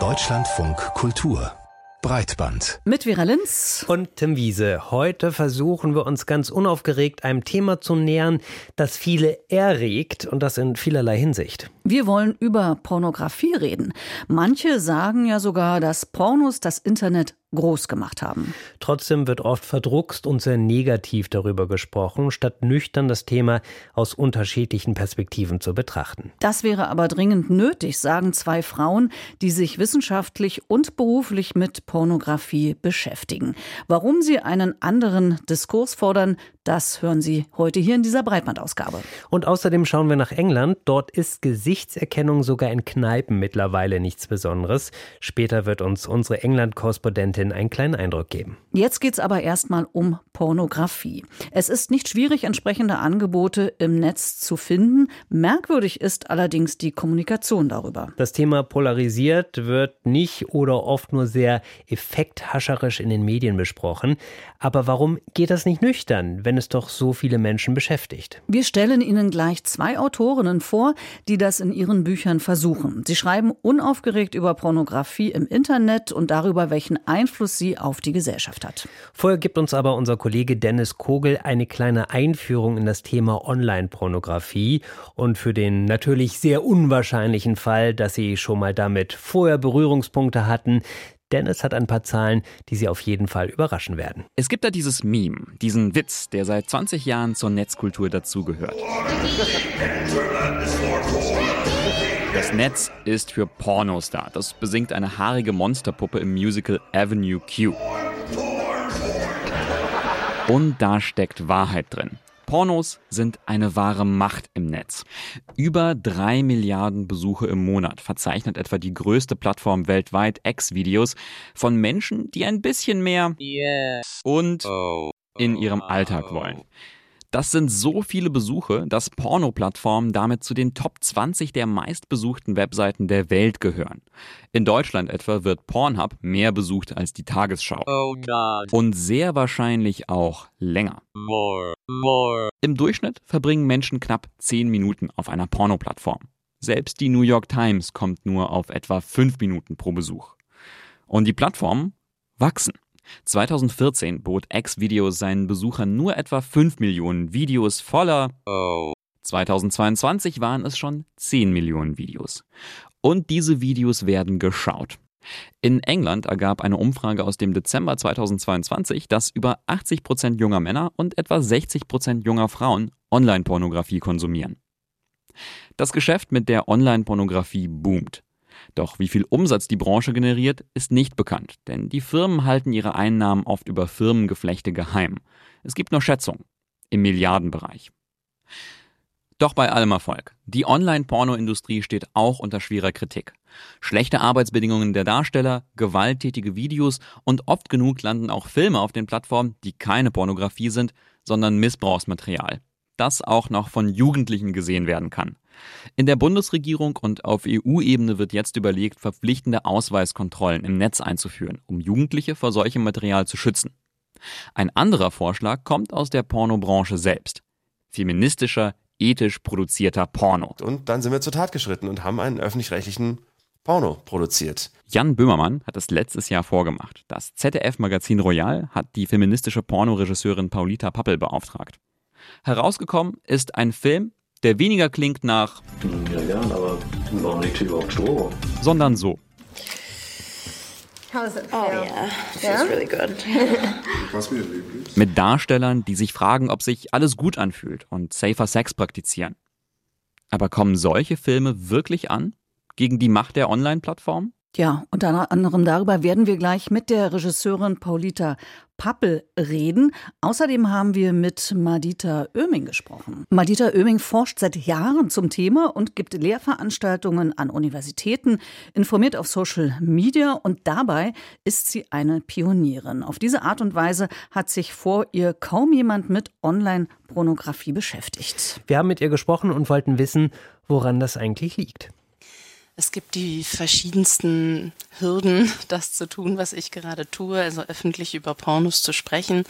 Deutschlandfunk Kultur Breitband. Mit Vera Linz und Tim Wiese. Heute versuchen wir uns ganz unaufgeregt einem Thema zu nähern, das viele erregt und das in vielerlei Hinsicht. Wir wollen über Pornografie reden. Manche sagen ja sogar, dass Pornos das Internet groß gemacht haben. Trotzdem wird oft verdruckst und sehr negativ darüber gesprochen, statt nüchtern das Thema aus unterschiedlichen Perspektiven zu betrachten. Das wäre aber dringend nötig, sagen zwei Frauen, die sich wissenschaftlich und beruflich mit Pornografie beschäftigen. Warum sie einen anderen Diskurs fordern, das hören Sie heute hier in dieser Breitbandausgabe. Und außerdem schauen wir nach England. Dort ist Gesichtserkennung sogar in Kneipen mittlerweile nichts Besonderes. Später wird uns unsere England-Korrespondentin einen kleinen Eindruck geben. Jetzt geht es aber erstmal um Pornografie. Es ist nicht schwierig, entsprechende Angebote im Netz zu finden. Merkwürdig ist allerdings die Kommunikation darüber. Das Thema polarisiert, wird nicht oder oft nur sehr effekthascherisch in den Medien besprochen. Aber warum geht das nicht nüchtern, wenn es doch so viele Menschen beschäftigt? Wir stellen Ihnen gleich zwei Autorinnen vor, die das in ihren Büchern versuchen. Sie schreiben unaufgeregt über Pornografie im Internet und darüber, welchen Einfluss sie auf die Gesellschaft hat. Vorher gibt uns aber unser Kollege Dennis Kogel eine kleine Einführung in das Thema Online-Pornografie und für den natürlich sehr unwahrscheinlichen Fall, dass Sie schon mal damit vorher Berührungspunkte hatten, Dennis hat ein paar Zahlen, die Sie auf jeden Fall überraschen werden. Es gibt da dieses Meme, diesen Witz, der seit 20 Jahren zur Netzkultur dazugehört. Das Netz ist für Pornos da. Das besingt eine haarige Monsterpuppe im Musical Avenue Q. Und da steckt Wahrheit drin. Pornos sind eine wahre Macht im Netz. Über drei Milliarden Besuche im Monat verzeichnet etwa die größte Plattform weltweit X-Videos von Menschen, die ein bisschen mehr yes. und oh. in ihrem Alltag wollen. Das sind so viele Besuche, dass Porno-Plattformen damit zu den Top 20 der meistbesuchten Webseiten der Welt gehören. In Deutschland etwa wird Pornhub mehr besucht als die Tagesschau. Oh. Und sehr wahrscheinlich auch länger. More. More. Im Durchschnitt verbringen Menschen knapp 10 Minuten auf einer Porno-Plattform. Selbst die New York Times kommt nur auf etwa 5 Minuten pro Besuch. Und die Plattformen wachsen. 2014 bot X-Video seinen Besuchern nur etwa 5 Millionen Videos voller. Oh. 2022 waren es schon 10 Millionen Videos. Und diese Videos werden geschaut. In England ergab eine Umfrage aus dem Dezember 2022, dass über 80 Prozent junger Männer und etwa 60 Prozent junger Frauen Online-Pornografie konsumieren. Das Geschäft mit der Online-Pornografie boomt. Doch wie viel Umsatz die Branche generiert, ist nicht bekannt, denn die Firmen halten ihre Einnahmen oft über Firmengeflechte geheim. Es gibt nur Schätzungen im Milliardenbereich. Doch bei allem Erfolg. Die Online-Porno-Industrie steht auch unter schwerer Kritik. Schlechte Arbeitsbedingungen der Darsteller, gewalttätige Videos und oft genug landen auch Filme auf den Plattformen, die keine Pornografie sind, sondern Missbrauchsmaterial. Das auch noch von Jugendlichen gesehen werden kann. In der Bundesregierung und auf EU-Ebene wird jetzt überlegt, verpflichtende Ausweiskontrollen im Netz einzuführen, um Jugendliche vor solchem Material zu schützen. Ein anderer Vorschlag kommt aus der Pornobranche selbst. Feministischer, ethisch produzierter Porno. Und dann sind wir zur Tat geschritten und haben einen öffentlich-rechtlichen Porno produziert. Jan Böhmermann hat es letztes Jahr vorgemacht. Das ZDF-Magazin Royal hat die feministische Pornoregisseurin Paulita Pappel beauftragt. Herausgekommen ist ein Film, der weniger klingt nach ja, gern, aber warum liegt hier überhaupt Stroh? sondern so. Oh yeah, feels really good. Mit Darstellern, die sich fragen, ob sich alles gut anfühlt und safer Sex praktizieren. Aber kommen solche Filme wirklich an? Gegen die Macht der Online-Plattform? Ja, unter anderem darüber werden wir gleich mit der Regisseurin Paulita Pappel reden. Außerdem haben wir mit Madita Oeming gesprochen. Madita Oeming forscht seit Jahren zum Thema und gibt Lehrveranstaltungen an Universitäten, informiert auf Social Media und dabei ist sie eine Pionierin. Auf diese Art und Weise hat sich vor ihr kaum jemand mit Online-Pornografie beschäftigt. Wir haben mit ihr gesprochen und wollten wissen, woran das eigentlich liegt. Es gibt die verschiedensten Hürden, das zu tun, was ich gerade tue, also öffentlich über Pornos zu sprechen.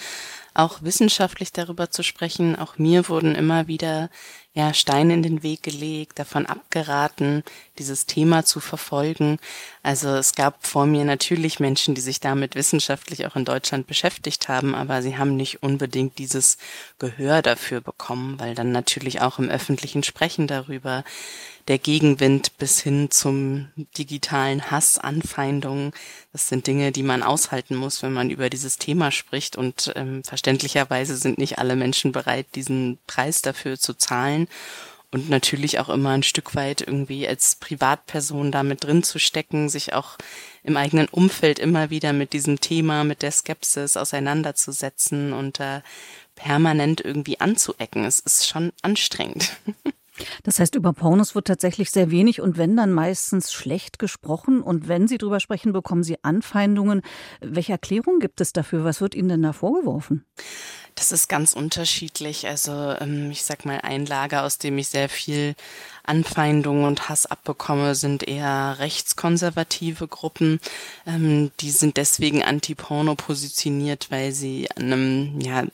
Auch wissenschaftlich darüber zu sprechen. Auch mir wurden immer wieder ja, Steine in den Weg gelegt, davon abgeraten, dieses Thema zu verfolgen. Also es gab vor mir natürlich Menschen, die sich damit wissenschaftlich auch in Deutschland beschäftigt haben, aber sie haben nicht unbedingt dieses Gehör dafür bekommen, weil dann natürlich auch im öffentlichen Sprechen darüber der Gegenwind bis hin zum digitalen Hass, Anfeindungen. Das sind Dinge, die man aushalten muss, wenn man über dieses Thema spricht. Und ähm, verständlicherweise sind nicht alle Menschen bereit, diesen Preis dafür zu zahlen. Und natürlich auch immer ein Stück weit irgendwie als Privatperson damit drin zu stecken, sich auch im eigenen Umfeld immer wieder mit diesem Thema, mit der Skepsis auseinanderzusetzen und da permanent irgendwie anzuecken. Es ist schon anstrengend. Das heißt, über Pornos wird tatsächlich sehr wenig und wenn dann meistens schlecht gesprochen und wenn Sie drüber sprechen, bekommen Sie Anfeindungen. Welche Erklärung gibt es dafür? Was wird Ihnen denn da vorgeworfen? Das ist ganz unterschiedlich. Also ähm, ich sag mal, ein Lager, aus dem ich sehr viel Anfeindungen und Hass abbekomme, sind eher rechtskonservative Gruppen. Ähm, die sind deswegen anti-Porno positioniert, weil sie an einem, ja,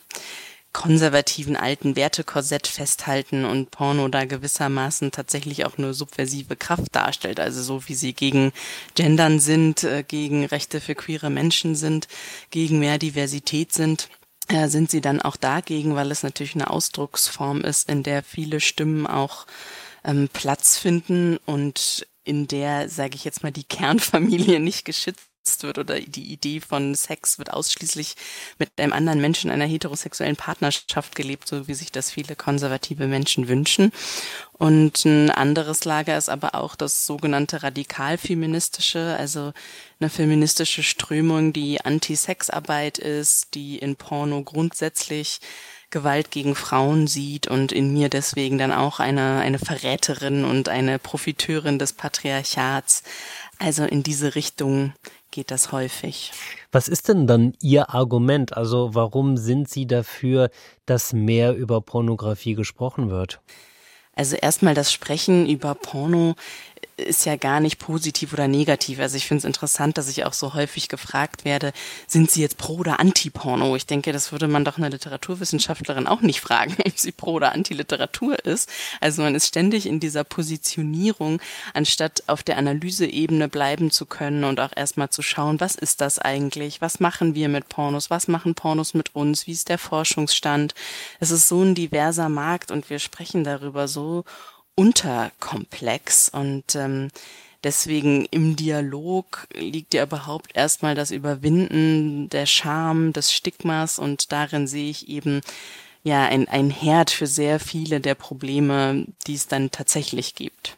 konservativen alten Wertekorsett festhalten und Porno da gewissermaßen tatsächlich auch eine subversive Kraft darstellt. Also so wie sie gegen Gendern sind, äh, gegen Rechte für queere Menschen sind, gegen mehr Diversität sind äh, sind sie dann auch dagegen, weil es natürlich eine Ausdrucksform ist, in der viele Stimmen auch ähm, Platz finden und in der, sage ich jetzt mal, die Kernfamilie nicht geschützt wird oder die Idee von Sex wird ausschließlich mit einem anderen Menschen in einer heterosexuellen Partnerschaft gelebt, so wie sich das viele konservative Menschen wünschen. Und ein anderes Lager ist aber auch das sogenannte radikal-feministische, also eine feministische Strömung, die Anti-Sex-Arbeit ist, die in Porno grundsätzlich Gewalt gegen Frauen sieht und in mir deswegen dann auch eine, eine Verräterin und eine Profiteurin des Patriarchats. Also in diese Richtung geht das häufig. Was ist denn dann Ihr Argument? Also warum sind Sie dafür, dass mehr über Pornografie gesprochen wird? Also erstmal das Sprechen über Porno ist ja gar nicht positiv oder negativ. Also ich finde es interessant, dass ich auch so häufig gefragt werde, sind Sie jetzt pro oder anti-Porno? Ich denke, das würde man doch eine Literaturwissenschaftlerin auch nicht fragen, ob sie pro oder anti-Literatur ist. Also man ist ständig in dieser Positionierung, anstatt auf der Analyseebene bleiben zu können und auch erstmal zu schauen, was ist das eigentlich? Was machen wir mit Pornos? Was machen Pornos mit uns? Wie ist der Forschungsstand? Es ist so ein diverser Markt und wir sprechen darüber so unterkomplex und ähm, deswegen im Dialog liegt ja überhaupt erstmal das Überwinden der Scham, des Stigmas und darin sehe ich eben ja ein, ein Herd für sehr viele der Probleme, die es dann tatsächlich gibt.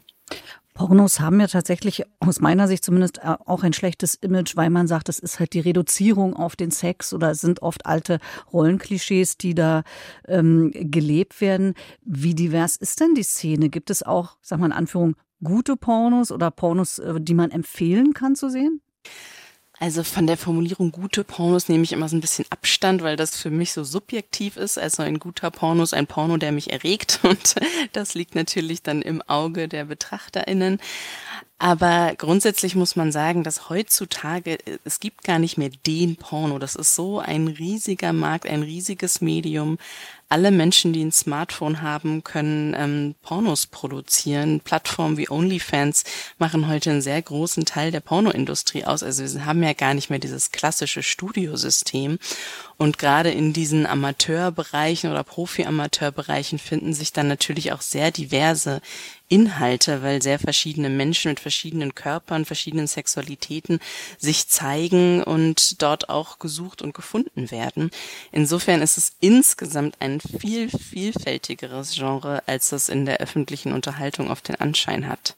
Pornos haben ja tatsächlich aus meiner Sicht zumindest äh, auch ein schlechtes Image, weil man sagt, es ist halt die Reduzierung auf den Sex oder es sind oft alte Rollenklischees, die da ähm, gelebt werden. Wie divers ist denn die Szene? Gibt es auch, sag mal in Anführung, gute Pornos oder Pornos, äh, die man empfehlen kann zu sehen? Also von der Formulierung gute Pornos nehme ich immer so ein bisschen Abstand, weil das für mich so subjektiv ist. Also ein guter Porno ist ein Porno, der mich erregt und das liegt natürlich dann im Auge der BetrachterInnen. Aber grundsätzlich muss man sagen, dass heutzutage, es gibt gar nicht mehr den Porno. Das ist so ein riesiger Markt, ein riesiges Medium alle Menschen, die ein Smartphone haben, können ähm, Pornos produzieren. Plattformen wie OnlyFans machen heute einen sehr großen Teil der Pornoindustrie aus. Also wir haben ja gar nicht mehr dieses klassische Studiosystem. Und gerade in diesen Amateurbereichen oder Profi-Amateurbereichen finden sich dann natürlich auch sehr diverse Inhalte, weil sehr verschiedene Menschen mit verschiedenen Körpern, verschiedenen Sexualitäten sich zeigen und dort auch gesucht und gefunden werden. Insofern ist es insgesamt ein viel vielfältigeres Genre, als das in der öffentlichen Unterhaltung oft den Anschein hat.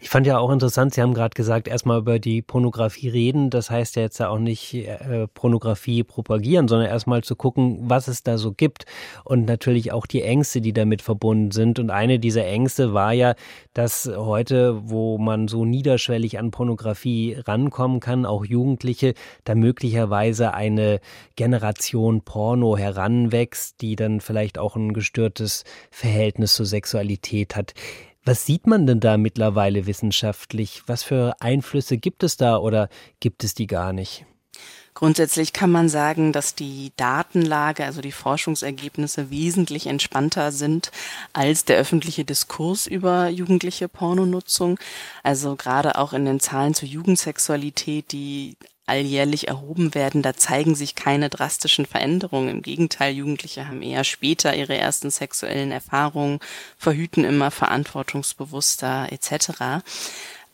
Ich fand ja auch interessant, Sie haben gerade gesagt, erstmal über die Pornografie reden. Das heißt ja jetzt ja auch nicht äh, Pornografie propagieren, sondern erstmal zu gucken, was es da so gibt und natürlich auch die Ängste, die damit verbunden sind. Und eine dieser Ängste war ja, dass heute, wo man so niederschwellig an Pornografie rankommen kann, auch Jugendliche, da möglicherweise eine Generation Porno heranwächst, die dann vielleicht auch ein gestörtes Verhältnis zur Sexualität hat. Was sieht man denn da mittlerweile wissenschaftlich? Was für Einflüsse gibt es da oder gibt es die gar nicht? Grundsätzlich kann man sagen, dass die Datenlage, also die Forschungsergebnisse wesentlich entspannter sind als der öffentliche Diskurs über jugendliche Pornonutzung. Also gerade auch in den Zahlen zur Jugendsexualität, die alljährlich erhoben werden, da zeigen sich keine drastischen Veränderungen. Im Gegenteil, Jugendliche haben eher später ihre ersten sexuellen Erfahrungen, verhüten immer verantwortungsbewusster etc.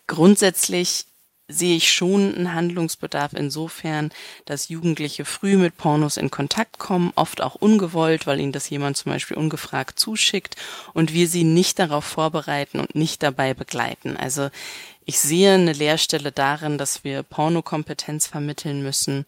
Grundsätzlich sehe ich schon einen Handlungsbedarf insofern, dass Jugendliche früh mit Pornos in Kontakt kommen, oft auch ungewollt, weil ihnen das jemand zum Beispiel ungefragt zuschickt und wir sie nicht darauf vorbereiten und nicht dabei begleiten. Also ich sehe eine Leerstelle darin, dass wir Pornokompetenz vermitteln müssen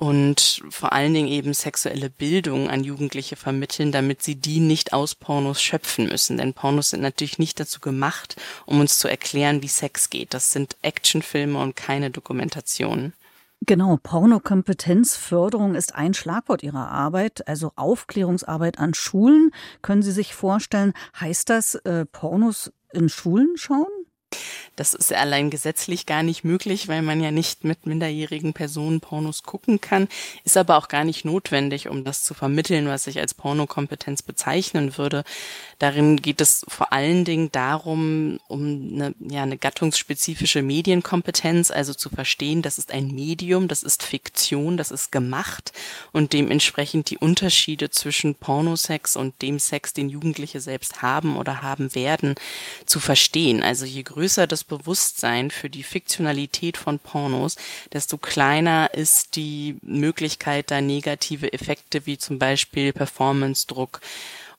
und vor allen Dingen eben sexuelle Bildung an Jugendliche vermitteln, damit sie die nicht aus Pornos schöpfen müssen. Denn Pornos sind natürlich nicht dazu gemacht, um uns zu erklären, wie Sex geht. Das sind Actionfilme und keine Dokumentationen. Genau, Pornokompetenzförderung ist ein Schlagwort Ihrer Arbeit, also Aufklärungsarbeit an Schulen. Können Sie sich vorstellen, heißt das äh, Pornos in Schulen schauen? Das ist allein gesetzlich gar nicht möglich, weil man ja nicht mit minderjährigen Personen Pornos gucken kann, ist aber auch gar nicht notwendig, um das zu vermitteln, was ich als Pornokompetenz bezeichnen würde. Darin geht es vor allen Dingen darum, um eine, ja, eine gattungsspezifische Medienkompetenz, also zu verstehen, das ist ein Medium, das ist Fiktion, das ist gemacht und dementsprechend die Unterschiede zwischen Pornosex und dem Sex, den Jugendliche selbst haben oder haben werden, zu verstehen. Also je größer das Bewusstsein für die Fiktionalität von Pornos, desto kleiner ist die Möglichkeit, da negative Effekte wie zum Beispiel Performance-Druck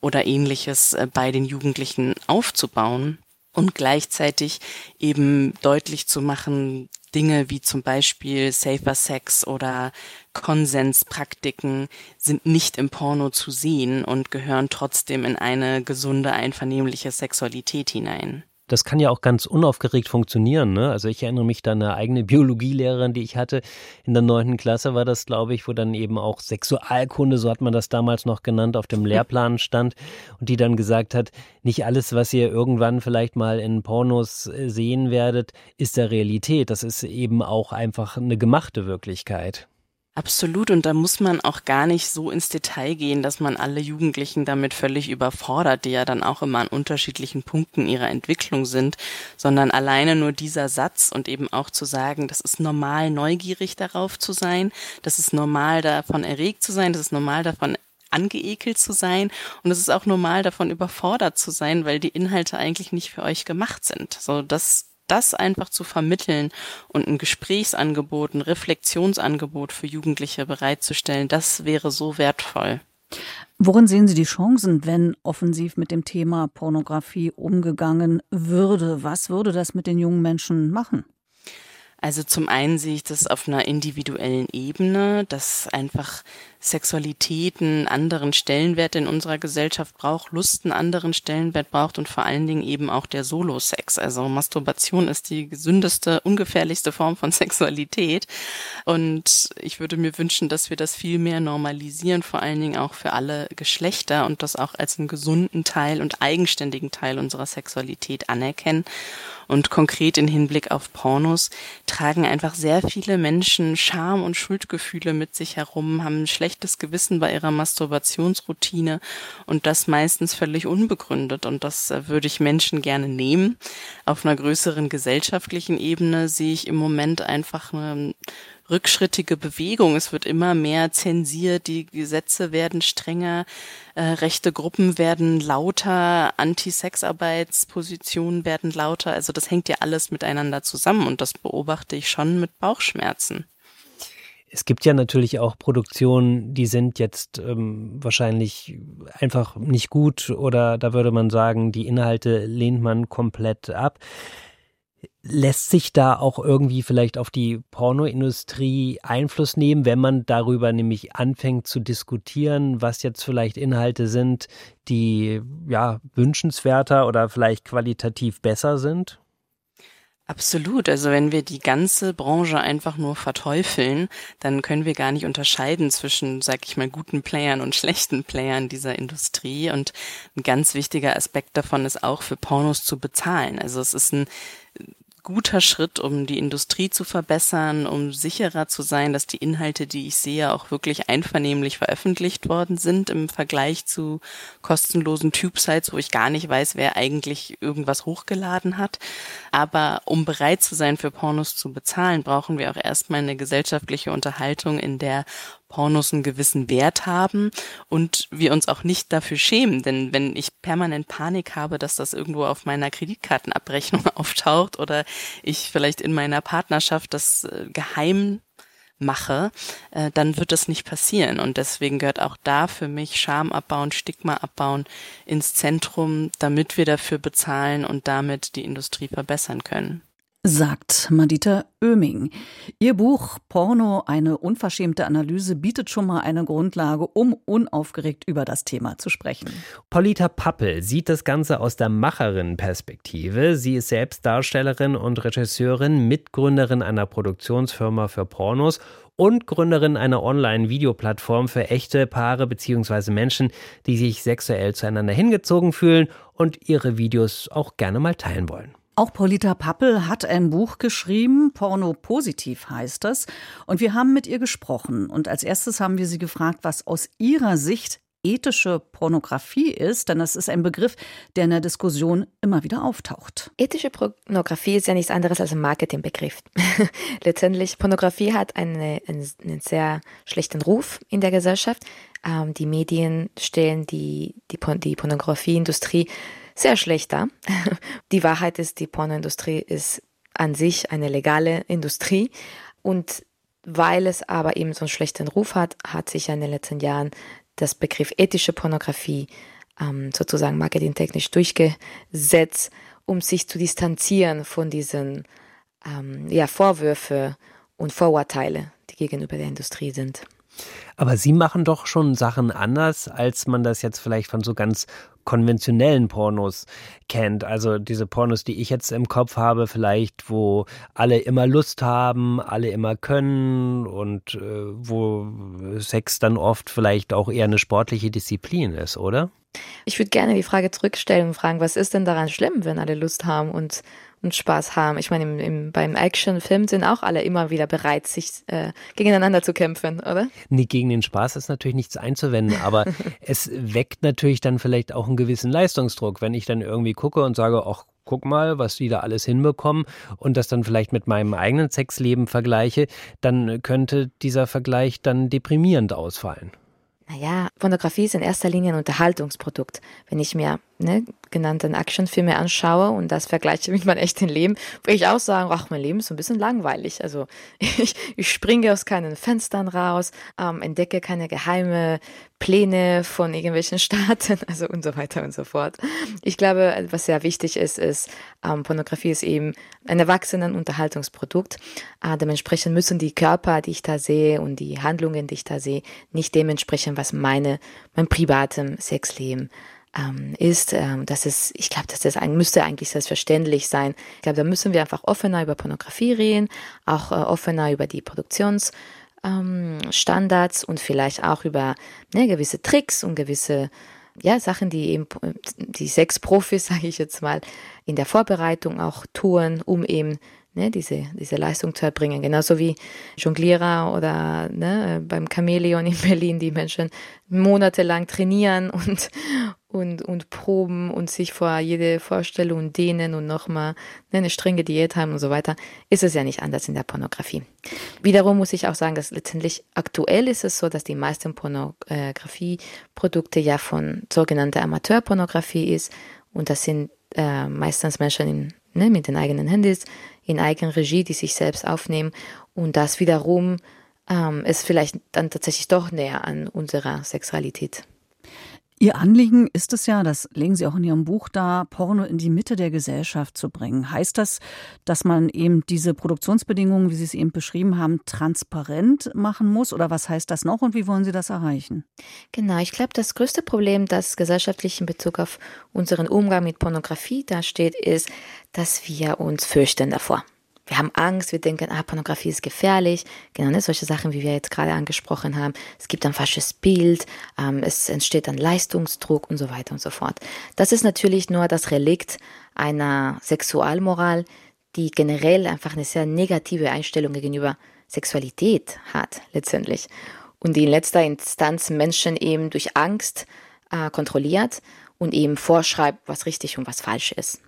oder ähnliches äh, bei den Jugendlichen aufzubauen und gleichzeitig eben deutlich zu machen, Dinge wie zum Beispiel Safer Sex oder Konsenspraktiken sind nicht im Porno zu sehen und gehören trotzdem in eine gesunde, einvernehmliche Sexualität hinein das kann ja auch ganz unaufgeregt funktionieren. Ne? Also ich erinnere mich an eine eigene Biologielehrerin, die ich hatte in der neunten Klasse war das, glaube ich, wo dann eben auch Sexualkunde, so hat man das damals noch genannt, auf dem Lehrplan stand und die dann gesagt hat, nicht alles, was ihr irgendwann vielleicht mal in Pornos äh, sehen werdet, ist der Realität. Das ist eben auch einfach eine gemachte Wirklichkeit. Absolut, und da muss man auch gar nicht so ins Detail gehen, dass man alle Jugendlichen damit völlig überfordert, die ja dann auch immer an unterschiedlichen Punkten ihrer Entwicklung sind, sondern alleine nur dieser Satz und eben auch zu sagen, das ist normal, neugierig darauf zu sein, das ist normal, davon erregt zu sein, das ist normal, davon angeekelt zu sein und es ist auch normal, davon überfordert zu sein, weil die Inhalte eigentlich nicht für euch gemacht sind. So, das das einfach zu vermitteln und ein Gesprächsangebot, ein Reflexionsangebot für Jugendliche bereitzustellen, das wäre so wertvoll. Worin sehen Sie die Chancen, wenn offensiv mit dem Thema Pornografie umgegangen würde? Was würde das mit den jungen Menschen machen? Also zum einen sehe ich das auf einer individuellen Ebene, dass einfach Sexualität einen anderen Stellenwert in unserer Gesellschaft braucht, Lust einen anderen Stellenwert braucht und vor allen Dingen eben auch der Solo-Sex. Also Masturbation ist die gesündeste, ungefährlichste Form von Sexualität. Und ich würde mir wünschen, dass wir das viel mehr normalisieren, vor allen Dingen auch für alle Geschlechter und das auch als einen gesunden Teil und eigenständigen Teil unserer Sexualität anerkennen. Und konkret in Hinblick auf Pornos tragen einfach sehr viele Menschen Scham und Schuldgefühle mit sich herum, haben ein schlechtes Gewissen bei ihrer Masturbationsroutine und das meistens völlig unbegründet. Und das äh, würde ich Menschen gerne nehmen. Auf einer größeren gesellschaftlichen Ebene sehe ich im Moment einfach eine rückschrittige Bewegung. Es wird immer mehr zensiert, die Gesetze werden strenger, äh, rechte Gruppen werden lauter, Anti-Sexarbeitspositionen werden lauter. Also das hängt ja alles miteinander zusammen und das beobachte ich schon mit Bauchschmerzen. Es gibt ja natürlich auch Produktionen, die sind jetzt ähm, wahrscheinlich einfach nicht gut oder da würde man sagen, die Inhalte lehnt man komplett ab. Lässt sich da auch irgendwie vielleicht auf die Pornoindustrie Einfluss nehmen, wenn man darüber nämlich anfängt zu diskutieren, was jetzt vielleicht Inhalte sind, die ja wünschenswerter oder vielleicht qualitativ besser sind? Absolut. Also wenn wir die ganze Branche einfach nur verteufeln, dann können wir gar nicht unterscheiden zwischen, sag ich mal, guten Playern und schlechten Playern dieser Industrie. Und ein ganz wichtiger Aspekt davon ist auch für Pornos zu bezahlen. Also es ist ein guter Schritt, um die Industrie zu verbessern, um sicherer zu sein, dass die Inhalte, die ich sehe, auch wirklich einvernehmlich veröffentlicht worden sind im Vergleich zu kostenlosen Tube-Sites, wo ich gar nicht weiß, wer eigentlich irgendwas hochgeladen hat. Aber um bereit zu sein, für Pornos zu bezahlen, brauchen wir auch erstmal eine gesellschaftliche Unterhaltung, in der Pornos einen gewissen Wert haben und wir uns auch nicht dafür schämen. Denn wenn ich permanent Panik habe, dass das irgendwo auf meiner Kreditkartenabrechnung auftaucht oder ich vielleicht in meiner Partnerschaft das äh, geheim mache, äh, dann wird das nicht passieren. Und deswegen gehört auch da für mich Scham abbauen, Stigma abbauen ins Zentrum, damit wir dafür bezahlen und damit die Industrie verbessern können sagt Madita Oeming. Ihr Buch Porno, eine unverschämte Analyse bietet schon mal eine Grundlage, um unaufgeregt über das Thema zu sprechen. Polita Pappel sieht das Ganze aus der Macherin-Perspektive. Sie ist selbst Darstellerin und Regisseurin, Mitgründerin einer Produktionsfirma für Pornos und Gründerin einer Online-Videoplattform für echte Paare bzw. Menschen, die sich sexuell zueinander hingezogen fühlen und ihre Videos auch gerne mal teilen wollen. Auch Paulita Pappel hat ein Buch geschrieben, Porno Positiv heißt das. Und wir haben mit ihr gesprochen. Und als erstes haben wir sie gefragt, was aus ihrer Sicht ethische Pornografie ist, denn das ist ein Begriff, der in der Diskussion immer wieder auftaucht. Ethische Pornografie ist ja nichts anderes als ein Marketingbegriff. Letztendlich, Pornografie hat eine, einen, sehr schlechten Ruf in der Gesellschaft. Ähm, die Medien stellen die, die, die Pornografieindustrie sehr schlecht da. Die Wahrheit ist, die Pornoindustrie ist an sich eine legale Industrie und weil es aber eben so einen schlechten Ruf hat, hat sich in den letzten Jahren das Begriff ethische Pornografie ähm, sozusagen marketingtechnisch durchgesetzt, um sich zu distanzieren von diesen ähm, ja, Vorwürfe und Vorurteile, die gegenüber der Industrie sind. Aber Sie machen doch schon Sachen anders, als man das jetzt vielleicht von so ganz konventionellen Pornos kennt. Also diese Pornos, die ich jetzt im Kopf habe, vielleicht, wo alle immer Lust haben, alle immer können und äh, wo Sex dann oft vielleicht auch eher eine sportliche Disziplin ist, oder? Ich würde gerne die Frage zurückstellen und fragen, was ist denn daran schlimm, wenn alle Lust haben und und Spaß haben. Ich meine, im, im, beim Actionfilm sind auch alle immer wieder bereit, sich äh, gegeneinander zu kämpfen, oder? Nee, gegen den Spaß ist natürlich nichts einzuwenden, aber es weckt natürlich dann vielleicht auch einen gewissen Leistungsdruck, wenn ich dann irgendwie gucke und sage, ach, guck mal, was die da alles hinbekommen und das dann vielleicht mit meinem eigenen Sexleben vergleiche, dann könnte dieser Vergleich dann deprimierend ausfallen. Naja, Pornografie ist in erster Linie ein Unterhaltungsprodukt. Wenn ich mir ne, genannten Actionfilme anschaue und das vergleiche mit meinem echten Leben, würde ich auch sagen, ach, mein Leben ist ein bisschen langweilig. Also ich, ich springe aus keinen Fenstern raus, ähm, entdecke keine geheime Pläne von irgendwelchen Staaten, also und so weiter und so fort. Ich glaube, was sehr wichtig ist, ist, ähm, Pornografie ist eben ein erwachsenen Unterhaltungsprodukt. Äh, dementsprechend müssen die Körper, die ich da sehe und die Handlungen, die ich da sehe, nicht dementsprechend, was meine, mein privatem Sexleben ähm, ist, ähm, dass es, ich glaube, dass das ein, müsste eigentlich selbstverständlich sein. Ich glaube, da müssen wir einfach offener über Pornografie reden, auch äh, offener über die Produktions- ähm, und vielleicht auch über ne, gewisse Tricks und gewisse ja, Sachen, die eben die sechs Profis, sage ich jetzt mal, in der Vorbereitung auch tun, um eben ne, diese, diese Leistung zu erbringen. Genauso wie Jonglierer oder ne, beim Chamäleon in Berlin, die Menschen monatelang trainieren und, und, und proben und sich vor jede Vorstellung dehnen und nochmal ne, eine strenge Diät haben und so weiter, ist es ja nicht anders in der Pornografie. Wiederum muss ich auch sagen, dass letztendlich aktuell ist es so, dass die meisten Pornografieprodukte ja von sogenannter Amateurpornografie ist und das sind äh, meistens Menschen in, ne, mit den eigenen Handys, in Eigenregie, die sich selbst aufnehmen und das wiederum ähm, ist vielleicht dann tatsächlich doch näher an unserer Sexualität. Ihr Anliegen ist es ja, das legen Sie auch in Ihrem Buch da, Porno in die Mitte der Gesellschaft zu bringen. Heißt das, dass man eben diese Produktionsbedingungen, wie Sie es eben beschrieben haben, transparent machen muss? Oder was heißt das noch und wie wollen Sie das erreichen? Genau, ich glaube, das größte Problem, das gesellschaftlich in Bezug auf unseren Umgang mit Pornografie dasteht, ist, dass wir uns fürchten davor wir haben Angst, wir denken, ah, Pornografie ist gefährlich. Genau, ne? solche Sachen, wie wir jetzt gerade angesprochen haben. Es gibt ein falsches Bild, ähm, es entsteht ein Leistungsdruck und so weiter und so fort. Das ist natürlich nur das Relikt einer Sexualmoral, die generell einfach eine sehr negative Einstellung gegenüber Sexualität hat, letztendlich. Und die in letzter Instanz Menschen eben durch Angst äh, kontrolliert und eben vorschreibt, was richtig und was falsch ist.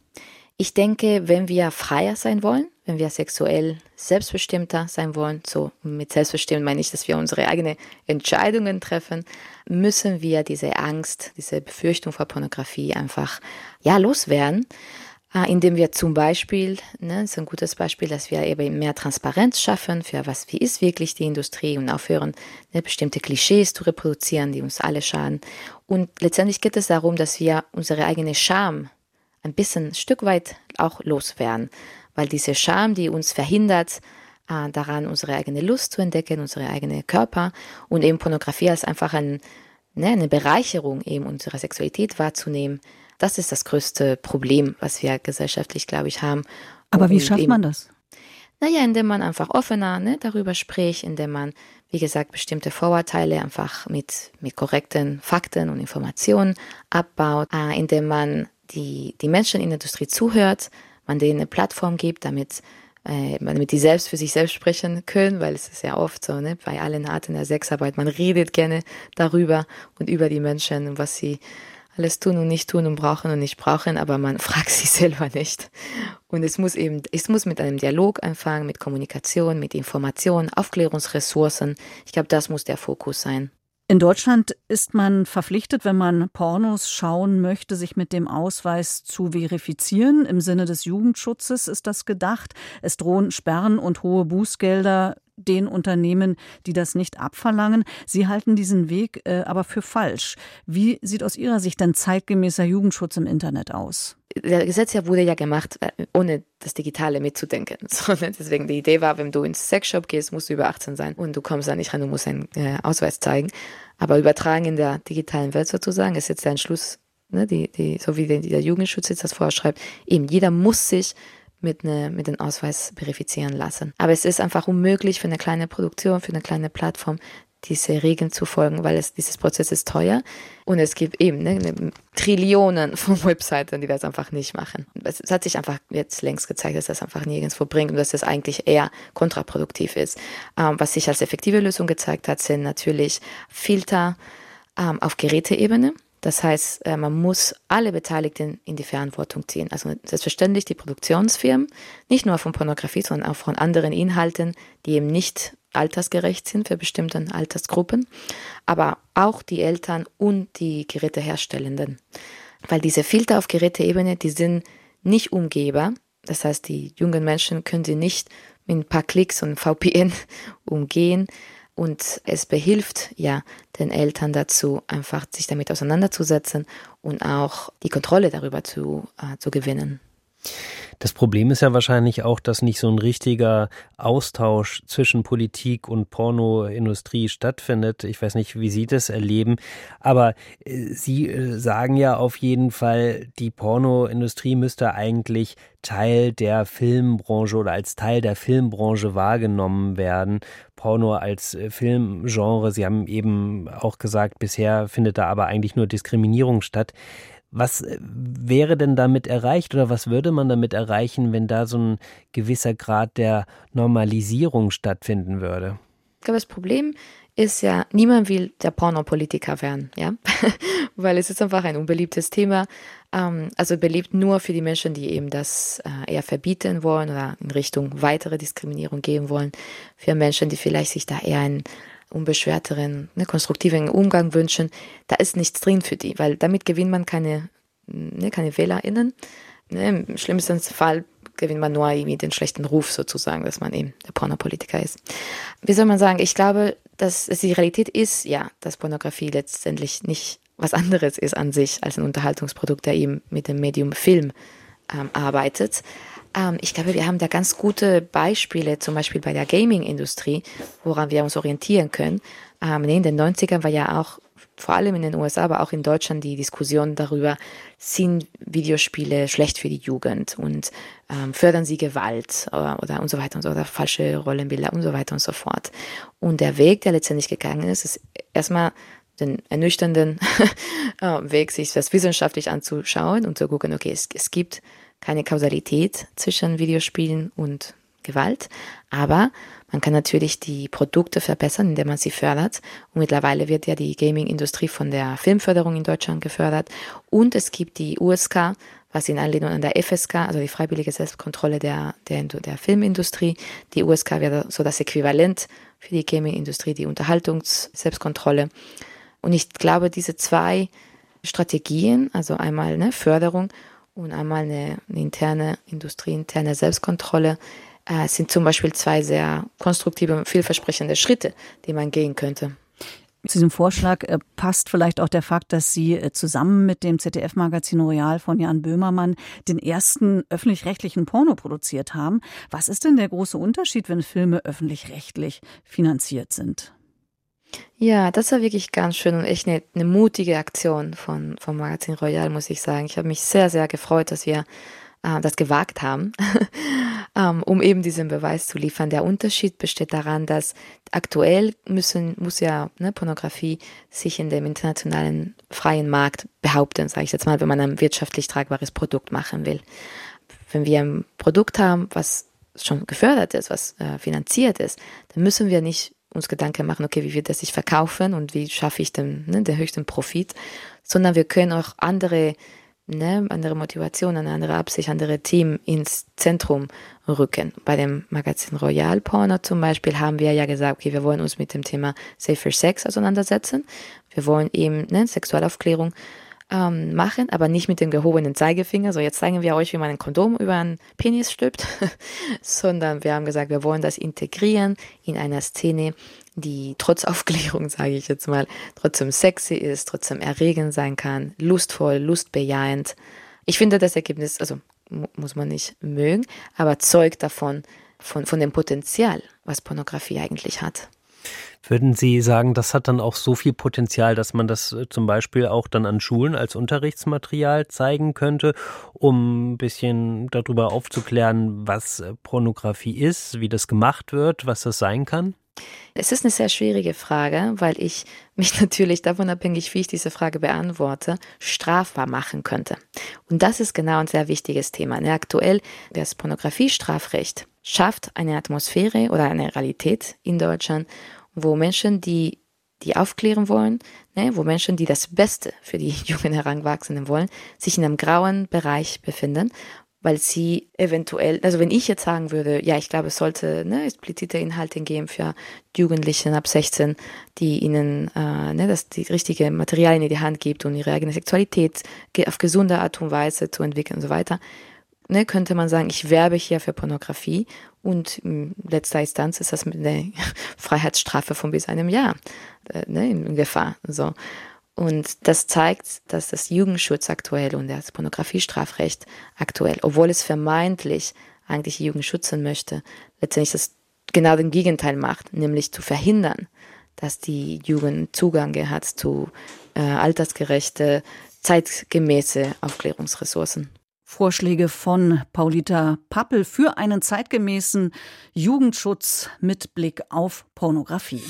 Ich denke, wenn wir freier sein wollen, wenn wir sexuell selbstbestimmter sein wollen, so mit selbstbestimmt meine ich, dass wir unsere eigenen Entscheidungen treffen, müssen wir diese Angst, diese Befürchtung vor Pornografie einfach ja loswerden, äh, indem wir zum Beispiel, ne, ist ein gutes Beispiel, dass wir eben mehr Transparenz schaffen für was, wie ist wirklich die Industrie und aufhören, ne, bestimmte Klischees zu reproduzieren, die uns alle schaden. Und letztendlich geht es darum, dass wir unsere eigene Scham ein bisschen ein Stück weit auch loswerden, weil diese Scham, die uns verhindert, äh, daran unsere eigene Lust zu entdecken, unsere eigene Körper und eben Pornografie als einfach ein, ne, eine Bereicherung eben unserer Sexualität wahrzunehmen, das ist das größte Problem, was wir gesellschaftlich, glaube ich, haben. Aber wie schafft eben, man das? Naja, indem man einfach offener ne, darüber spricht, indem man, wie gesagt, bestimmte Vorurteile einfach mit, mit korrekten Fakten und Informationen abbaut, äh, indem man die, die Menschen in der Industrie zuhört, man denen eine Plattform gibt, damit, äh, damit die selbst für sich selbst sprechen können, weil es ist ja oft so, ne, bei allen Arten der Sexarbeit, man redet gerne darüber und über die Menschen und was sie alles tun und nicht tun und brauchen und nicht brauchen, aber man fragt sich selber nicht. Und es muss eben, es muss mit einem Dialog anfangen, mit Kommunikation, mit Information, Aufklärungsressourcen. Ich glaube, das muss der Fokus sein. In Deutschland ist man verpflichtet, wenn man Pornos schauen möchte, sich mit dem Ausweis zu verifizieren. Im Sinne des Jugendschutzes ist das gedacht. Es drohen Sperren und hohe Bußgelder den Unternehmen, die das nicht abverlangen. Sie halten diesen Weg äh, aber für falsch. Wie sieht aus Ihrer Sicht denn zeitgemäßer Jugendschutz im Internet aus? Der Gesetz ja wurde ja gemacht, äh, ohne das Digitale mitzudenken. So, ne? Deswegen die Idee war, wenn du ins Sexshop gehst, musst du über 18 sein und du kommst da nicht rein, du musst einen äh, Ausweis zeigen. Aber übertragen in der digitalen Welt sozusagen ist jetzt der Entschluss, ne, die, die, so wie der Jugendschutz jetzt das vorschreibt, eben jeder muss sich mit, ne, mit dem Ausweis verifizieren lassen. Aber es ist einfach unmöglich für eine kleine Produktion, für eine kleine Plattform, diese Regeln zu folgen, weil es, dieses Prozess ist teuer und es gibt eben ne, ne Trillionen von Webseiten, die das einfach nicht machen. Es, es, hat sich einfach jetzt längst gezeigt, dass das einfach nirgendwo bringt und dass das eigentlich eher kontraproduktiv ist. Ähm, was sich als effektive Lösung gezeigt hat, sind natürlich Filter ähm, auf Geräteebene. Das heißt, äh, man muss alle Beteiligten in die Verantwortung ziehen. Also selbstverständlich die Produktionsfirmen, nicht nur von Pornografie, sondern auch von anderen Inhalten, die eben nicht altersgerecht sind für bestimmte Altersgruppen, aber auch die Eltern und die Geräteherstellenden. Weil diese Filter auf Geräteebene, die sind nicht umgehbar. Das heißt, die jungen Menschen können sie nicht mit ein paar Klicks und VPN umgehen. Und es behilft ja den Eltern dazu, einfach sich damit auseinanderzusetzen und auch die Kontrolle darüber zu, äh, zu gewinnen. Das Problem ist ja wahrscheinlich auch, dass nicht so ein richtiger Austausch zwischen Politik und Pornoindustrie stattfindet. Ich weiß nicht, wie Sie das erleben, aber äh, Sie äh, sagen ja auf jeden Fall, die Pornoindustrie müsste eigentlich Teil der Filmbranche oder als Teil der Filmbranche wahrgenommen werden. Porno als äh, Filmgenre, Sie haben eben auch gesagt, bisher findet da aber eigentlich nur Diskriminierung statt. Was äh, wäre denn damit erreicht oder was würde man damit erreichen, wenn da so ein gewisser Grad der Normalisierung stattfinden würde? Ich glaube, das Problem ist ja, niemand will der Pornopolitiker werden, ja, weil es ist einfach ein unbeliebtes Thema. Ähm, also beliebt nur für die Menschen, die eben das äh, eher verbieten wollen oder in Richtung weitere Diskriminierung gehen wollen. Für Menschen, die vielleicht sich da eher ein unbeschwerteren, ne, konstruktiven Umgang wünschen, da ist nichts drin für die, weil damit gewinnt man keine, ne, keine WählerInnen. Ne, Im schlimmsten Fall gewinnt man nur irgendwie den schlechten Ruf sozusagen, dass man eben der Pornopolitiker ist. Wie soll man sagen? Ich glaube, dass es die Realität ist, ja, dass Pornografie letztendlich nicht was anderes ist an sich als ein Unterhaltungsprodukt, der eben mit dem Medium Film ähm, arbeitet. Ähm, ich glaube, wir haben da ganz gute Beispiele, zum Beispiel bei der Gaming-Industrie, woran wir uns orientieren können. Ähm, in den 90ern war ja auch vor allem in den USA, aber auch in Deutschland die Diskussion darüber, sind Videospiele schlecht für die Jugend und ähm, fördern sie Gewalt oder, oder und so weiter und so oder falsche Rollenbilder und so weiter und so fort. Und der Weg, der letztendlich gegangen ist, ist erstmal den ernüchternden äh, Weg, sich das wissenschaftlich anzuschauen und zu gucken, okay, es, es gibt keine Kausalität zwischen Videospielen und Gewalt, aber man kann natürlich die Produkte verbessern, indem man sie fördert. Und mittlerweile wird ja die Gaming-Industrie von der Filmförderung in Deutschland gefördert. Und es gibt die USK, was in Anlehnung an der FSK, also die freiwillige Selbstkontrolle der, der, der Filmindustrie, die USK wäre so das Äquivalent für die Gaming-Industrie, die Unterhaltungs-Selbstkontrolle. Und ich glaube, diese zwei Strategien, also einmal eine Förderung und einmal eine, eine interne industrieinterne Selbstkontrolle, äh, sind zum Beispiel zwei sehr konstruktive vielversprechende Schritte, die man gehen könnte. Zu diesem Vorschlag äh, passt vielleicht auch der Fakt, dass Sie äh, zusammen mit dem ZDF-Magazin Royal von Jan Böhmermann den ersten öffentlich-rechtlichen Porno produziert haben. Was ist denn der große Unterschied, wenn Filme öffentlich-rechtlich finanziert sind? Ja, das war wirklich ganz schön und echt eine, eine mutige Aktion von, vom Magazin Royal, muss ich sagen. Ich habe mich sehr, sehr gefreut, dass wir äh, das gewagt haben, ähm, um eben diesen Beweis zu liefern. Der Unterschied besteht daran, dass aktuell müssen, muss ja ne, Pornografie sich in dem internationalen freien Markt behaupten, sage ich jetzt mal, wenn man ein wirtschaftlich tragbares Produkt machen will. Wenn wir ein Produkt haben, was schon gefördert ist, was äh, finanziert ist, dann müssen wir nicht uns Gedanken machen, okay, wie wird das sich verkaufen und wie schaffe ich den, ne, den höchsten Profit, sondern wir können auch andere ne, andere Motivation, eine andere Absicht, andere Team ins Zentrum rücken. Bei dem Magazin Royal Porno zum Beispiel haben wir ja gesagt, okay, wir wollen uns mit dem Thema Safer Sex auseinandersetzen. Wir wollen eben ne, Sexualaufklärung ähm, machen, aber nicht mit dem gehobenen Zeigefinger. So, jetzt zeigen wir euch, wie man ein Kondom über einen Penis stülpt, sondern wir haben gesagt, wir wollen das integrieren in einer Szene, die trotz Aufklärung, sage ich jetzt mal, trotzdem sexy ist, trotzdem erregend sein kann, lustvoll, lustbejahend. Ich finde das Ergebnis, also muss man nicht mögen, aber zeugt davon, von, von dem Potenzial, was Pornografie eigentlich hat. Würden Sie sagen, das hat dann auch so viel Potenzial, dass man das äh, zum Beispiel auch dann an Schulen als Unterrichtsmaterial zeigen könnte, um ein bisschen darüber aufzuklären, was äh, Pornografie ist, wie das gemacht wird, was das sein kann? Es ist eine sehr schwierige Frage, weil ich mich natürlich davon abhängig, wie ich diese Frage beantworte, strafbar machen könnte. Und das ist genau ein sehr wichtiges Thema. Aktuell das Pornografiestrafrecht schafft eine Atmosphäre oder eine Realität in Deutschland, wo Menschen, die die aufklären wollen, ne, wo Menschen, die das Beste für die jungen Heranwachsenden wollen, sich in einem grauen Bereich befinden, weil sie eventuell, also wenn ich jetzt sagen würde, ja, ich glaube, es sollte ne, explizite Inhalte geben für Jugendlichen ab 16, die ihnen äh, ne, das die richtige Materialien in die Hand gibt, um ihre eigene Sexualität auf gesunde Art und Weise zu entwickeln und so weiter, ne, könnte man sagen, ich werbe hier für Pornografie und in letzter Instanz ist das mit einer Freiheitsstrafe von bis einem Jahr äh, ne, in Gefahr. So. Und das zeigt, dass das Jugendschutz aktuell und das Pornografiestrafrecht aktuell, obwohl es vermeintlich eigentlich Jugend schützen möchte, letztendlich das genau den Gegenteil macht, nämlich zu verhindern, dass die Jugend Zugang hat zu äh, altersgerechte, zeitgemäße Aufklärungsressourcen. Vorschläge von Paulita Pappel für einen zeitgemäßen Jugendschutz mit Blick auf Pornografie.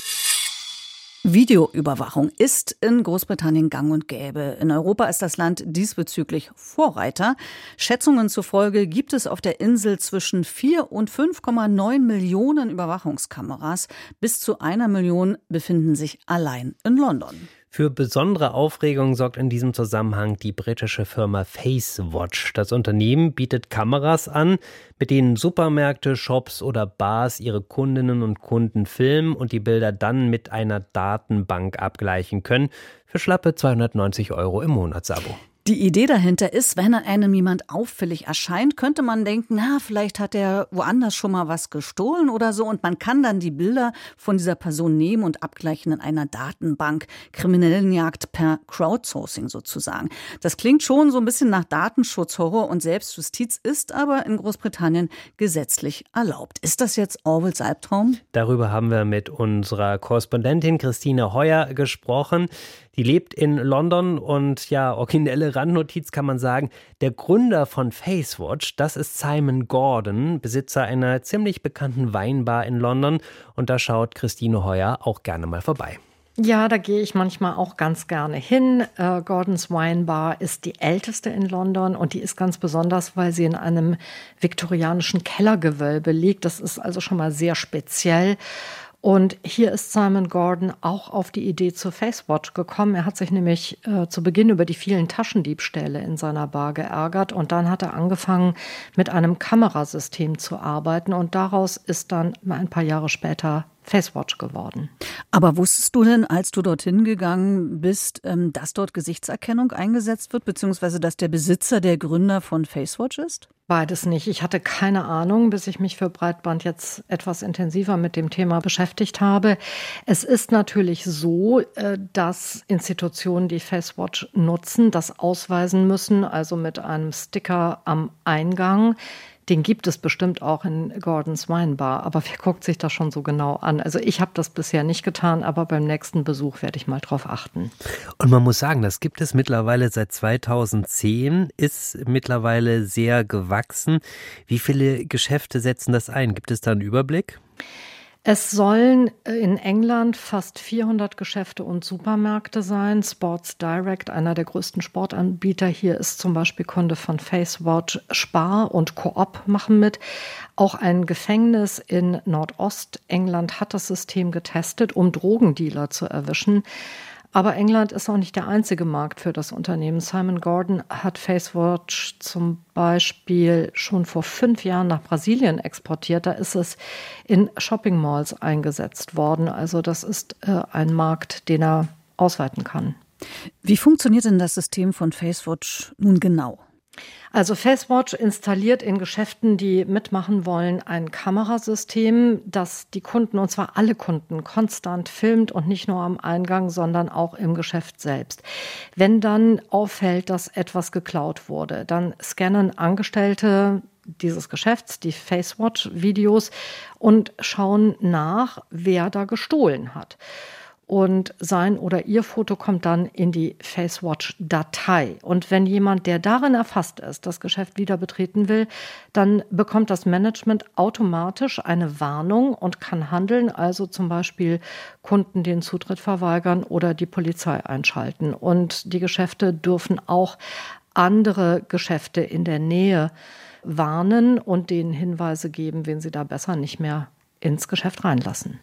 Videoüberwachung ist in Großbritannien gang und gäbe. In Europa ist das Land diesbezüglich Vorreiter. Schätzungen zufolge gibt es auf der Insel zwischen 4 und 5,9 Millionen Überwachungskameras. Bis zu einer Million befinden sich allein in London. Für besondere Aufregung sorgt in diesem Zusammenhang die britische Firma FaceWatch. Das Unternehmen bietet Kameras an, mit denen Supermärkte, Shops oder Bars ihre Kundinnen und Kunden filmen und die Bilder dann mit einer Datenbank abgleichen können. Für schlappe 290 Euro im Monatsabo. Die Idee dahinter ist, wenn einem jemand auffällig erscheint, könnte man denken, na, vielleicht hat er woanders schon mal was gestohlen oder so und man kann dann die Bilder von dieser Person nehmen und abgleichen in einer Datenbank. Kriminellenjagd per Crowdsourcing sozusagen. Das klingt schon so ein bisschen nach Datenschutzhorror und Selbstjustiz ist aber in Großbritannien gesetzlich erlaubt. Ist das jetzt Orwells Albtraum? Darüber haben wir mit unserer Korrespondentin Christine Heuer gesprochen. Die lebt in London und ja, originelle Randnotiz kann man sagen, der Gründer von Facewatch, das ist Simon Gordon, Besitzer einer ziemlich bekannten Weinbar in London und da schaut Christine Heuer auch gerne mal vorbei. Ja, da gehe ich manchmal auch ganz gerne hin. Äh, Gordons Wine Bar ist die älteste in London und die ist ganz besonders, weil sie in einem viktorianischen Kellergewölbe liegt. Das ist also schon mal sehr speziell. Und hier ist Simon Gordon auch auf die Idee zur Facewatch gekommen. Er hat sich nämlich äh, zu Beginn über die vielen Taschendiebstähle in seiner Bar geärgert und dann hat er angefangen, mit einem Kamerasystem zu arbeiten und daraus ist dann ein paar Jahre später Facewatch geworden. Aber wusstest du denn, als du dorthin gegangen bist, ähm, dass dort Gesichtserkennung eingesetzt wird, beziehungsweise dass der Besitzer der Gründer von Facewatch ist? Beides nicht. Ich hatte keine Ahnung, bis ich mich für Breitband jetzt etwas intensiver mit dem Thema beschäftigt habe. Es ist natürlich so, äh, dass Institutionen, die Facewatch nutzen, das ausweisen müssen, also mit einem Sticker am Eingang. Den gibt es bestimmt auch in Gordons Weinbar, aber wer guckt sich das schon so genau an? Also ich habe das bisher nicht getan, aber beim nächsten Besuch werde ich mal drauf achten. Und man muss sagen, das gibt es mittlerweile seit 2010, ist mittlerweile sehr gewachsen. Wie viele Geschäfte setzen das ein? Gibt es da einen Überblick? Es sollen äh, in England fast 400 Geschäfte und Supermärkte sein. Sports Direct, einer der größten Sportanbieter hier, ist zum Beispiel Kunde von FaceWatch. Spar und Coop machen mit. Auch ein Gefängnis in Nordostengland hat das System getestet, um Drogendealer zu erwischen. Aber England ist auch nicht der einzige Markt für das Unternehmen. Simon Gordon hat FaceWatch zum Beispiel schon vor fünf Jahren nach Brasilien exportiert. Da ist es in Shopping Malls eingesetzt worden. Also das ist äh, ein Markt, den er ausweiten kann. Wie funktioniert denn das System von FaceWatch nun genau? Also FaceWatch installiert in Geschäften, die mitmachen wollen, ein Kamerasystem, das die Kunden, und zwar alle Kunden, konstant filmt und nicht nur am Eingang, sondern auch im Geschäft selbst. Wenn dann auffällt, dass etwas geklaut wurde, dann scannen Angestellte dieses Geschäfts, die FaceWatch-Videos und schauen nach, wer da gestohlen hat und sein oder ihr Foto kommt dann in die FaceWatch-Datei. Und wenn jemand, der darin erfasst ist, das Geschäft wieder betreten will, dann bekommt das Management automatisch eine Warnung und kann handeln, also zum Beispiel Kunden den Zutritt verweigern oder die Polizei einschalten. Und die Geschäfte dürfen auch andere Geschäfte in der Nähe warnen und denen Hinweise geben, wen sie da besser nicht mehr ins Geschäft reinlassen.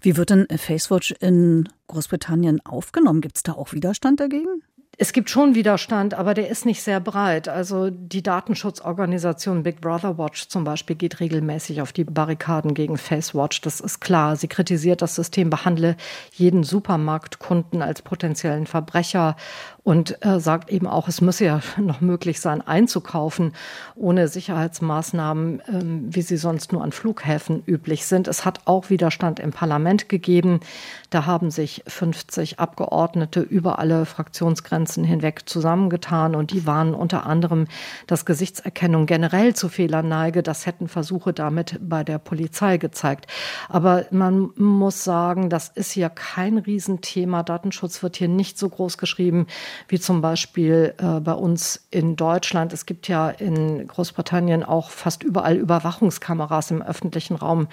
Wie wird denn FaceWatch in Großbritannien aufgenommen? Gibt es da auch Widerstand dagegen? Es gibt schon Widerstand, aber der ist nicht sehr breit. Also die Datenschutzorganisation Big Brother Watch zum Beispiel geht regelmäßig auf die Barrikaden gegen FaceWatch. Das ist klar. Sie kritisiert das System, behandle jeden Supermarktkunden als potenziellen Verbrecher und äh, sagt eben auch, es müsse ja noch möglich sein, einzukaufen ohne Sicherheitsmaßnahmen, ähm, wie sie sonst nur an Flughäfen üblich sind. Es hat auch Widerstand im Parlament gegeben. Da haben sich 50 Abgeordnete über alle Fraktionsgrenzen hinweg zusammengetan und die warnen unter anderem, dass Gesichtserkennung generell zu Fehlern neige. Das hätten Versuche damit bei der Polizei gezeigt. Aber man muss sagen, das ist hier kein Riesenthema. Datenschutz wird hier nicht so groß geschrieben wie zum Beispiel äh, bei uns in Deutschland. Es gibt ja in Großbritannien auch fast überall Überwachungskameras im öffentlichen Raum.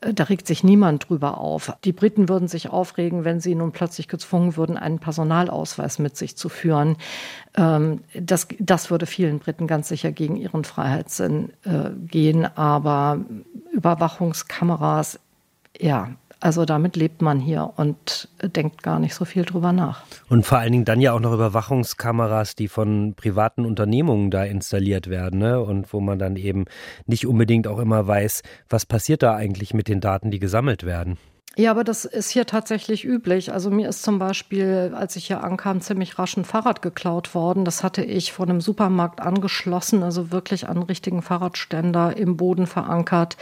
Äh, da regt sich niemand drüber auf. Die Briten würden sich aufregen, wenn sie nun plötzlich gezwungen würden, einen Personalausweis mit sich zu führen. Ähm, das, das würde vielen Briten ganz sicher gegen ihren Freiheitssinn äh, gehen. Aber Überwachungskameras, ja, also damit lebt man hier und denkt gar nicht so viel drüber nach. Und vor allen Dingen dann ja auch noch Überwachungskameras, die von privaten Unternehmungen da installiert werden, ne? Und wo man dann eben nicht unbedingt auch immer weiß, was passiert da eigentlich mit den Daten, die gesammelt werden. Ja, aber das ist hier tatsächlich üblich. Also mir ist zum Beispiel, als ich hier ankam, ziemlich rasch ein Fahrrad geklaut worden. Das hatte ich vor einem Supermarkt angeschlossen, also wirklich an richtigen Fahrradständer im Boden verankert.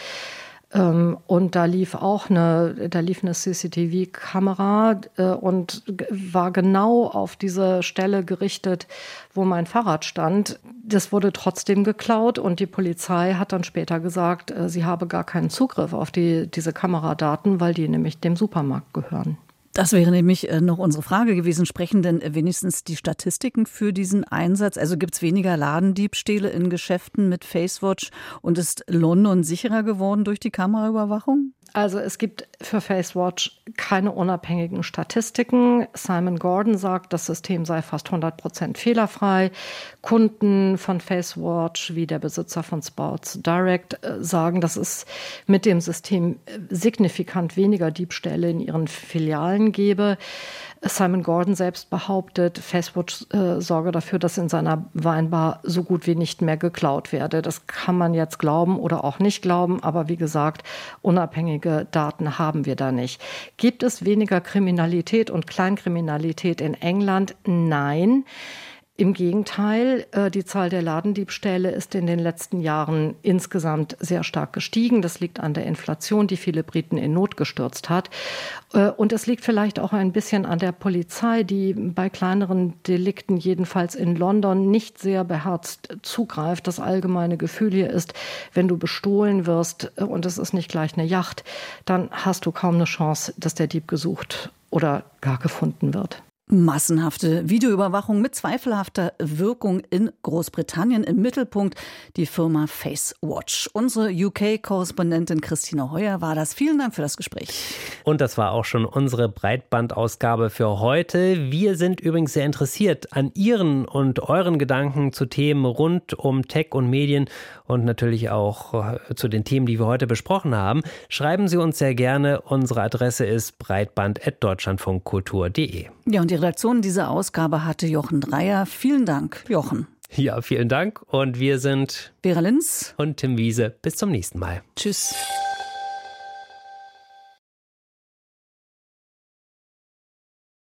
Ähm, und da lief auch eine, da lief eine CCTV-Kamera äh, und war genau auf diese Stelle gerichtet, wo mein Fahrrad stand. Das wurde trotzdem geklaut und die Polizei hat dann später gesagt, äh, sie habe gar keinen Zugriff auf die, diese Kameradaten, weil die nämlich dem Supermarkt gehören. Das wäre nämlich äh, noch unsere Frage gewesen. Sprechen denn wenigstens die Statistiken für diesen Einsatz? Also gibt es weniger Ladendiebstähle in Geschäften mit Facewatch und ist London sicherer geworden durch die Kameraüberwachung? Also es gibt für FaceWatch keine unabhängigen Statistiken. Simon Gordon sagt, das System sei fast 100 Prozent fehlerfrei. Kunden von FaceWatch wie der Besitzer von Sports Direct äh, sagen, dass es mit dem System äh, signifikant weniger Diebstähle in ihren Filialen gebe. Simon Gordon selbst behauptet, FaceWatch äh, sorge dafür, dass in seiner Weinbar so gut wie nicht mehr geklaut werde. Das kann man jetzt glauben oder auch nicht glauben, aber wie gesagt, unabhängige Daten haben wir da nicht. Gibt es weniger Kriminalität und Kleinkriminalität in England? Nein. Im Gegenteil, äh, die Zahl der Ladendiebstähle ist in den letzten Jahren insgesamt sehr stark gestiegen. Das liegt an der Inflation, die viele Briten in Not gestürzt hat. Äh, und es liegt vielleicht auch ein bisschen an der Polizei, die bei kleineren Delikten, jedenfalls in London, nicht sehr beherzt zugreift. Das allgemeine Gefühl hier ist, wenn du bestohlen wirst äh, und es ist nicht gleich eine Yacht, dann hast du kaum eine Chance, dass der Dieb gesucht oder gar gefunden wird. Massenhafte Videoüberwachung mit zweifelhafter Wirkung in Großbritannien im Mittelpunkt die Firma FaceWatch. Unsere UK-Korrespondentin Christine Heuer war das. Vielen Dank für das Gespräch. Und das war auch schon unsere Breitbandausgabe für heute. Wir sind übrigens sehr interessiert an Ihren und euren Gedanken zu Themen rund um Tech und Medien und natürlich auch äh, zu den Themen, die wir heute besprochen haben. Schreiben Sie uns sehr gerne. Unsere Adresse ist breitband.deutschlandfunkkultur.de. Ja, und die Redaktion dieser Ausgabe hatte Jochen Dreier. Vielen Dank, Jochen. Ja, vielen Dank. Und wir sind Vera Linz und Tim Wiese. Bis zum nächsten Mal. Tschüss.